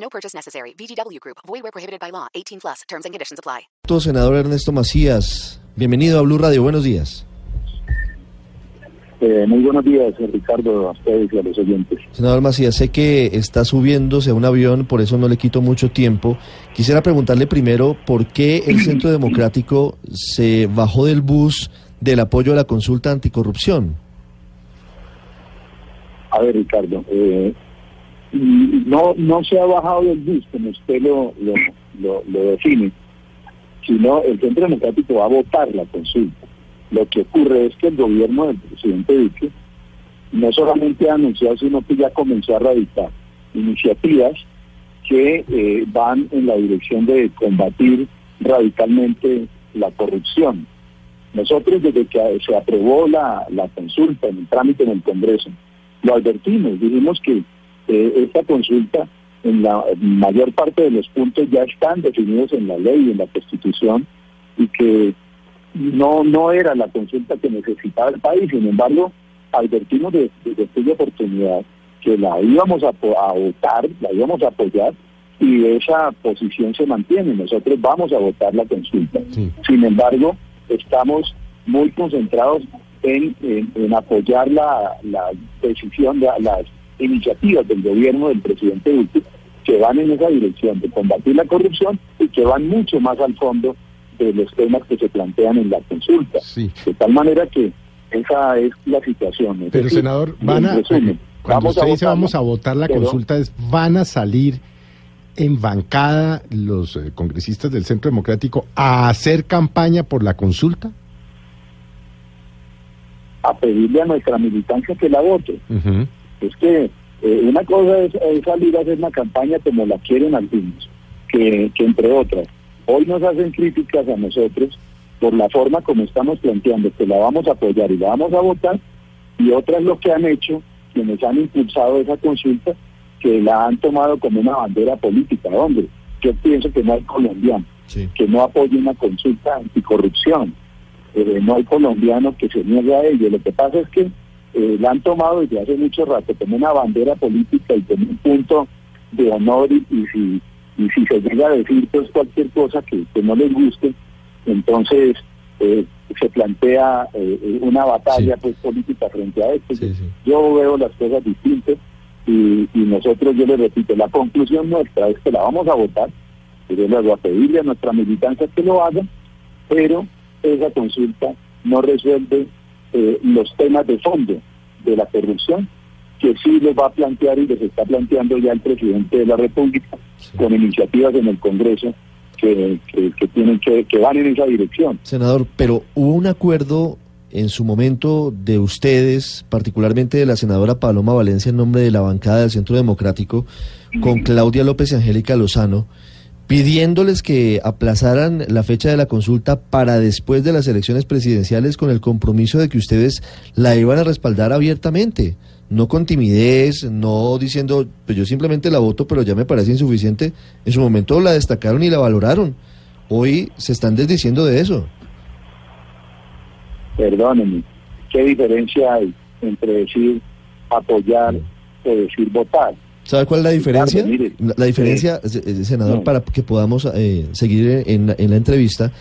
No purchase necessary. VGW Group. Void where prohibited by law. 18 plus. Terms and conditions apply. Senador Ernesto Macías, bienvenido a Blue Radio. Buenos días. Eh, muy buenos días, Ricardo, a ustedes y a los oyentes. Senador Macías, sé que está subiéndose a un avión, por eso no le quito mucho tiempo. Quisiera preguntarle primero por qué el Centro Democrático se bajó del bus del apoyo a la consulta anticorrupción. A ver, Ricardo, eh, no, no se ha bajado del bus, como usted lo, lo, lo, lo define, sino el Centro Democrático va a votar la consulta. Lo que ocurre es que el gobierno del presidente Duque no solamente ha anunciado, sino que ya comenzó a radicar iniciativas que eh, van en la dirección de combatir radicalmente la corrupción. Nosotros desde que se aprobó la, la consulta en el trámite en el Congreso, lo advertimos, dijimos que eh, esta consulta en la mayor parte de los puntos ya están definidos en la ley y en la Constitución y que no no era la consulta que necesitaba el país. Sin embargo, advertimos desde de, aquella oportunidad que la íbamos a, a votar, la íbamos a apoyar y esa posición se mantiene. Nosotros vamos a votar la consulta. Sí. Sin embargo, estamos muy concentrados en, en, en apoyar la, la decisión, de, las iniciativas del gobierno del presidente Duque que van en esa dirección de combatir la corrupción y que van mucho más al fondo de los temas que se plantean en la consulta. Sí. De tal manera que esa es la situación. Es Pero, decir, senador, van a, resumen, cuando usted dice vamos a votar la pero- consulta, es van a salir en bancada los eh, congresistas del Centro Democrático a hacer campaña por la consulta. a pedirle a nuestra militancia que la vote. Ujú. Es que eh, una cosa es, es salir a hacer una campaña como la quieren algunos, que, que entre otras, hoy nos hacen críticas a nosotros por la forma como estamos planteando, que la vamos a apoyar y la vamos a votar, y otras lo que han hecho, quienes han impulsado esa consulta, que la han tomado como una bandera política. Hombre, yo pienso que no hay colombiano Sí. que no apoye una consulta anticorrupción. Eh, no hay colombiano que se niegue a ello. Lo que pasa es que eh, la han tomado desde hace mucho rato como una bandera política y como un punto de honor y, y si y si se llega a decir pues cualquier cosa que, que no les guste, entonces eh, se plantea eh, una batalla Sí. pues política frente a esto. Sí, sí. Yo veo las cosas distintas y, y nosotros, yo les repito, la conclusión nuestra es que la vamos a votar, y yo les voy a pedirle a nuestra militancia que lo haga, pero esa consulta no resuelve eh, los temas de fondo de la corrupción que sí les va a plantear y les está planteando ya el presidente de la República con iniciativas en el Congreso que, que, que tienen que, que van en esa dirección. Senador, pero hubo un acuerdo en su momento de ustedes, particularmente de la senadora Paloma Valencia en nombre de la bancada del Centro Democrático, con Claudia López y Angélica Lozano, pidiéndoles que aplazaran la fecha de la consulta para después de las elecciones presidenciales con el compromiso de que ustedes la iban a respaldar abiertamente, no con timidez, no diciendo, pues yo simplemente la voto, pero ya me parece insuficiente. En su momento la destacaron y la valoraron. Hoy se están desdiciendo de eso. Perdónenme, ¿qué diferencia hay entre decir apoyar o decir votar? ¿Sabe cuál es la diferencia? Mire, la, la diferencia, eh, se- senador, no. para que podamos eh, seguir en, en la entrevista,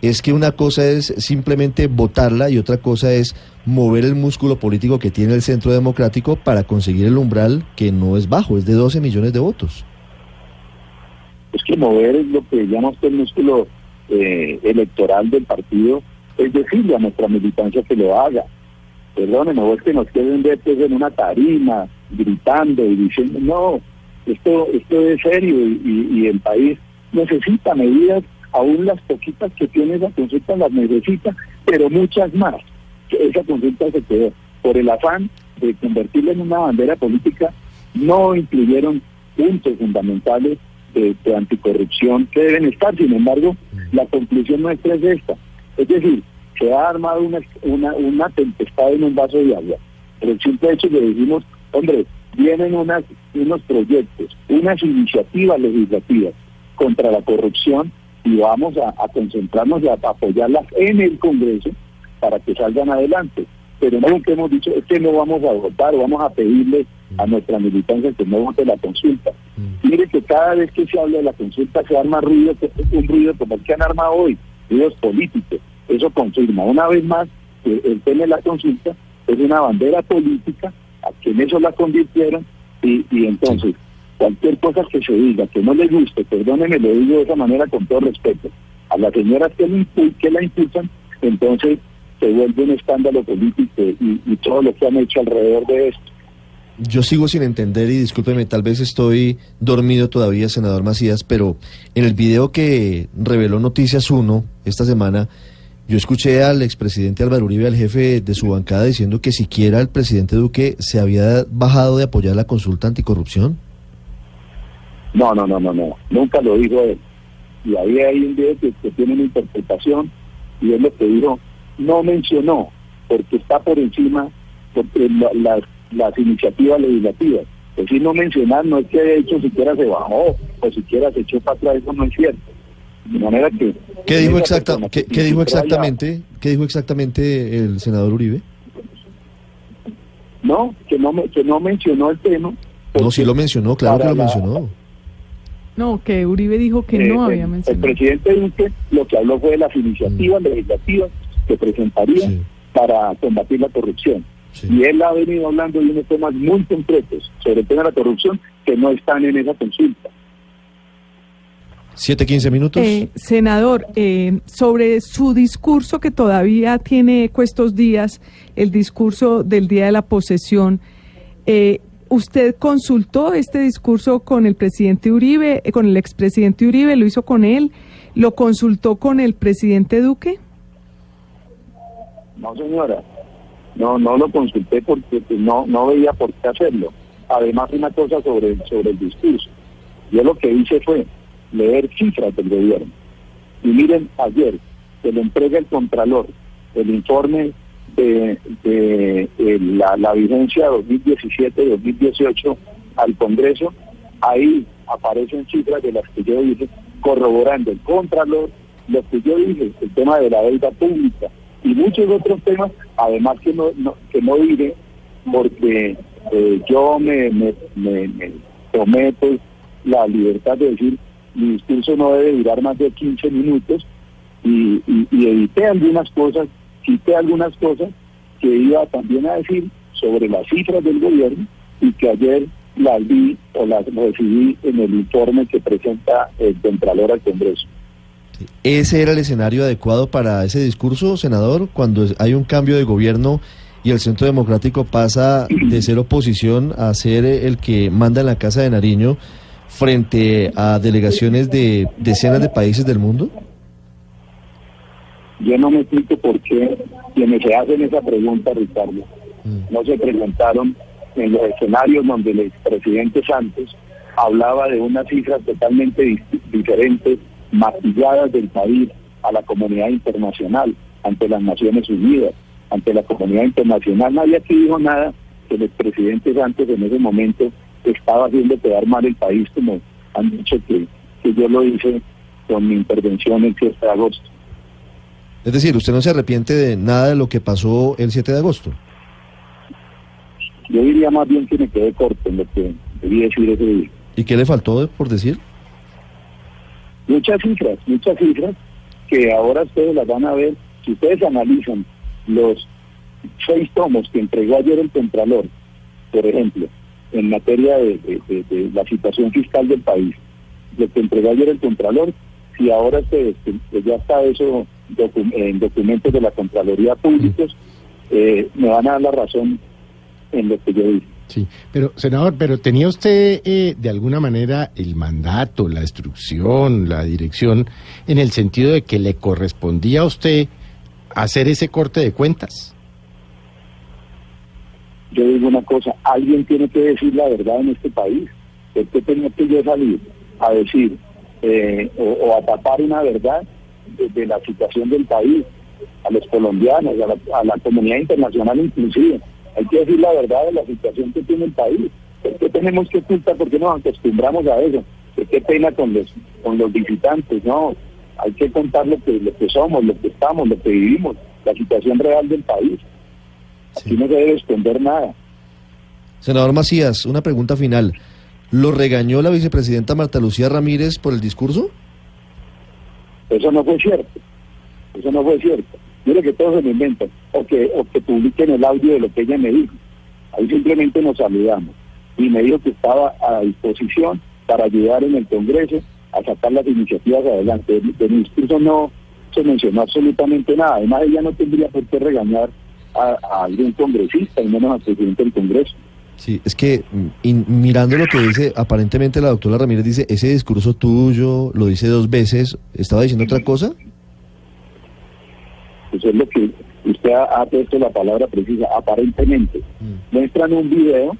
es que una cosa es simplemente votarla y otra cosa es mover el músculo político que tiene el Centro Democrático para conseguir el umbral que no es bajo, es de 12 millones de votos. Es que mover es lo que llama usted el músculo eh, electoral del partido, es decirle a nuestra militancia que lo haga. Perdónenme, no es que nos quieren ver pues, en una tarima, gritando y diciendo, no, esto, esto es serio y, y- el país necesita medidas, aún las poquitas que tiene esa consulta las necesita, pero muchas más. Esa consulta se quedó por el afán de convertirla en una bandera política, no incluyeron puntos fundamentales de, de anticorrupción que deben estar. Sin embargo, la conclusión nuestra es esta. Es decir, se ha armado una, una, una tempestad en un vaso de agua. Pero el simple hecho que decimos, hombre, vienen unas, unos proyectos, unas iniciativas legislativas contra la corrupción y vamos a, a concentrarnos y a apoyarlas en el Congreso para que salgan adelante. Pero nunca hemos dicho es que no vamos a votar, vamos a pedirle a nuestra militancia que no vote la consulta. Mire que cada vez que se habla de la consulta se arma ruido, un ruido como el que han armado hoy, ruidos políticos. Eso confirma una vez más que el tema de la consulta es una bandera política, a que en eso la convirtieron y, y entonces cualquier cosa que se diga que no le guste, perdónenme, lo digo de esa manera con todo respeto, a las señoras que, que la impulsan, entonces se vuelve un escándalo político y, y todo lo que han hecho alrededor de esto. Yo sigo sin entender y discúlpeme, tal vez estoy dormido todavía, senador Macías, pero en el video que reveló Noticias 1 esta semana, yo escuché al expresidente Álvaro Uribe, al jefe de su bancada, diciendo que siquiera el presidente Duque se había bajado de apoyar la consulta anticorrupción. No, no, no, no, no, nunca lo dijo él. Y ahí hay un video que, tiene una interpretación y él lo que dijo, no mencionó, porque está por encima porque la- las, las iniciativas legislativas. Es decir, no mencionar no es que de hecho siquiera se bajó o siquiera se echó para atrás, eso no es cierto. De manera que... ¿Qué dijo, exacta, qué, que qué dijo exactamente? ¿Qué dijo exactamente el senador Uribe? No, que no, me- que no mencionó el tema. No, sí lo mencionó, claro que lo la- mencionó. No, que Uribe dijo que Eh, no el- había El mencionado. presidente Duque lo que habló fue de las iniciativas legislativas que presentaría Sí. para combatir la corrupción. Sí. Y él ha venido hablando de unos temas muy concretos sobre el tema de la corrupción que no están en esa consulta. ¿Siete, quince minutos? Eh, senador, eh, sobre su discurso que todavía tiene eco estos días, el discurso del día de la posesión, eh, ¿usted consultó este discurso con el presidente Uribe, eh, con el expresidente Uribe, lo hizo con él, lo consultó con el presidente Duque? No, señora. No, no lo consulté porque pues, no, no veía por qué hacerlo. Además, una cosa sobre, sobre el discurso. Yo lo que hice fue leer cifras del gobierno. Y miren, ayer se le entrega el Contralor el informe de, de, eh, la, la vigencia 2017-2018 al Congreso. Ahí aparecen cifras de las que yo dije, corroborando el Contralor, lo que yo dije, el tema de la deuda pública y muchos otros temas, además que no, no- que no diré, porque eh, yo me, me, me, me pues, la libertad de decir, mi discurso no debe durar más de 15 minutos y, y, edité algunas cosas, quité algunas cosas que iba también a decir sobre las cifras del gobierno y que ayer las vi o las recibí en el informe que presenta el Contralor al Congreso. ¿Ese era el escenario adecuado para ese discurso, senador, cuando hay un cambio de gobierno y el Centro Democrático pasa de ser oposición a ser el que manda en la Casa de Nariño frente a delegaciones de decenas de países del mundo? Yo no me explico por qué quienes se hacen esa pregunta, Ricardo, no se presentaron en los escenarios donde el expresidente Santos hablaba de unas cifras totalmente diferentes, maquilladas del país a la comunidad internacional, ante las Naciones Unidas, ante la comunidad internacional. Nadie aquí dijo nada que el expresidente Santos en ese momento estaba haciendo quedar mal el país, como han dicho que, que yo lo hice con mi intervención el 7 de agosto. Es decir, usted no se arrepiente de nada de lo que pasó el 7 de agosto. Yo diría más bien que me quedé corto en lo que debí decir ese día. ¿Y qué le faltó por decir? Muchas cifras, muchas cifras que ahora ustedes las van a ver. Si ustedes analizan los seis tomos que entregó ayer el Contralor, por ejemplo, en materia de, de- la situación fiscal del país, lo que entregó ayer el Contralor, si ahora que- que ya está eso docu- en documentos de la Contraloría públicos, eh, me van a dar la razón en lo que yo dije. Sí, pero senador, pero tenía usted eh, de alguna manera el mandato, la instrucción, la dirección, en el sentido de que le correspondía a usted hacer ese corte de cuentas. Yo digo una cosa, alguien tiene que decir la verdad en este país. ¿Por qué tenía que yo salir a decir eh, o, o a tapar una verdad de, de la situación del país, a los colombianos, a la, comunidad internacional inclusive? Hay que decir la verdad de la situación que tiene el país. ¿Por qué tenemos que ocultar? ¿Por qué nos acostumbramos a eso? ¿Qué, qué pena con los, con los visitantes? No, hay que contar lo que, lo que somos, lo que estamos, lo que vivimos, la situación real del país. Aquí no se debe esconder nada. Senador Macías, una pregunta final. ¿Lo regañó la vicepresidenta Marta Lucía Ramírez por el discurso? Eso no fue cierto. Eso no fue cierto. Mire que todos se lo inventan. O que, o que publiquen el audio de lo que ella me dijo. Ahí simplemente nos saludamos. Y me dijo que estaba a disposición para ayudar en el Congreso a sacar las iniciativas adelante. De, de mi discurso no se mencionó absolutamente nada. Además, ella no tendría por qué regañar a, a algún congresista, y menos al presidente del Congreso. Sí, es que mm, mirando lo que dice, aparentemente la doctora Ramírez dice, ese discurso tuyo lo dice dos veces, ¿estaba diciendo otra cosa? Eso es lo que usted ha, ha puesto la palabra precisa, aparentemente. Mm. Muestran un video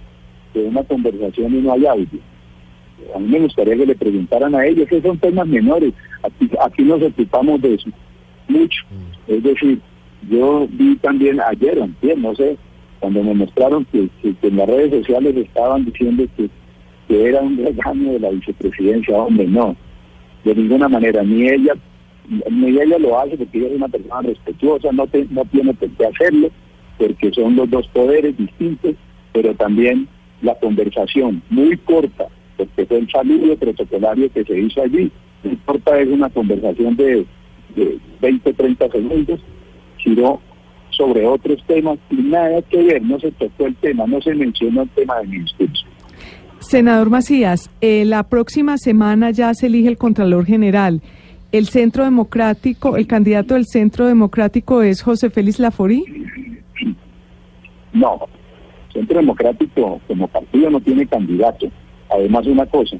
de una conversación y no hay audio. A mí me gustaría que le preguntaran a ellos, que son temas menores. Aquí, aquí nos ocupamos de eso mucho. Es decir, yo vi también ayer, o antier, no sé, cuando me mostraron que en las redes sociales estaban diciendo que, que era un regaño de la vicepresidencia, hombre, no, de ninguna manera, ni ella, ni ella lo hace porque ella es una persona respetuosa, no, te- no tiene por qué hacerlo, porque son los dos poderes distintos, pero también la conversación muy corta, porque fue el saludo protocolario que se hizo allí, muy corta es una conversación de, de 20, 30 segundos, giró sobre otros temas y nada que ver, no se tocó el tema, no se mencionó el tema de mi discurso. Senador Macías, eh, la próxima semana ya se elige el Contralor General. El Centro Democrático, el candidato del Centro Democrático es José Félix Laforí. No, Centro Democrático como partido no tiene candidato. Además, una cosa,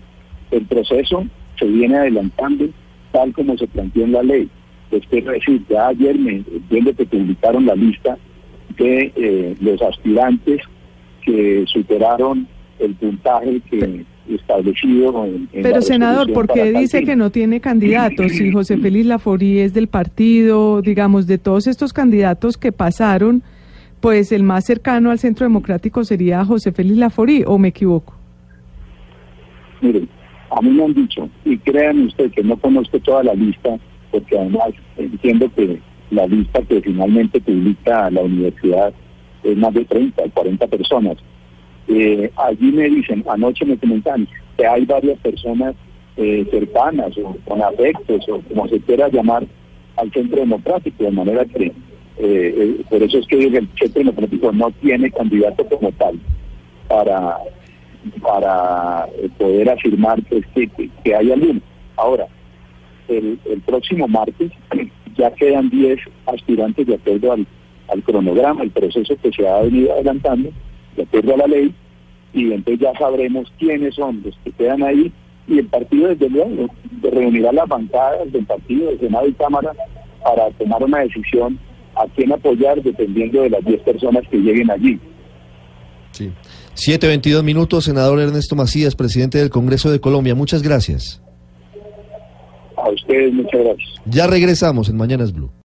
el proceso se viene adelantando tal como se planteó en la ley. Es que decir, ya ayer me entiendo que publicaron la lista de eh, los aspirantes que superaron el puntaje que establecido en, en Pero senador, ¿por qué dice que no tiene candidatos? Si José Félix Laforí es del partido, digamos, de todos estos candidatos que pasaron, pues el más cercano al Centro Democrático sería José Félix Laforí, ¿o me equivoco? Miren, a mí me han dicho, y créanme usted que no conozco toda la lista, porque además entiendo que la lista que finalmente publica la universidad es más de 30 o 40 personas. Eh, allí me dicen, anoche me comentan que hay varias personas eh, cercanas o con afectos o como se quiera llamar al centro democrático, de manera que eh, eh, por eso es que el centro democrático no tiene candidato como tal para para eh, poder afirmar que, que, que hay alguno. Ahora, el, próximo martes ya quedan 10 aspirantes de acuerdo al, al cronograma, el proceso que se ha venido adelantando, de acuerdo a la ley, y entonces ya sabremos quiénes son los que quedan ahí, y el partido desde luego reunirá las bancadas del partido, de Senado y Cámara, para tomar una decisión a quién apoyar dependiendo de las 10 personas que lleguen allí. Sí. 7.22 minutos, senador Ernesto Macías, presidente del Congreso de Colombia. Muchas gracias. A ustedes muchas gracias. Ya regresamos en Mañanas Blue.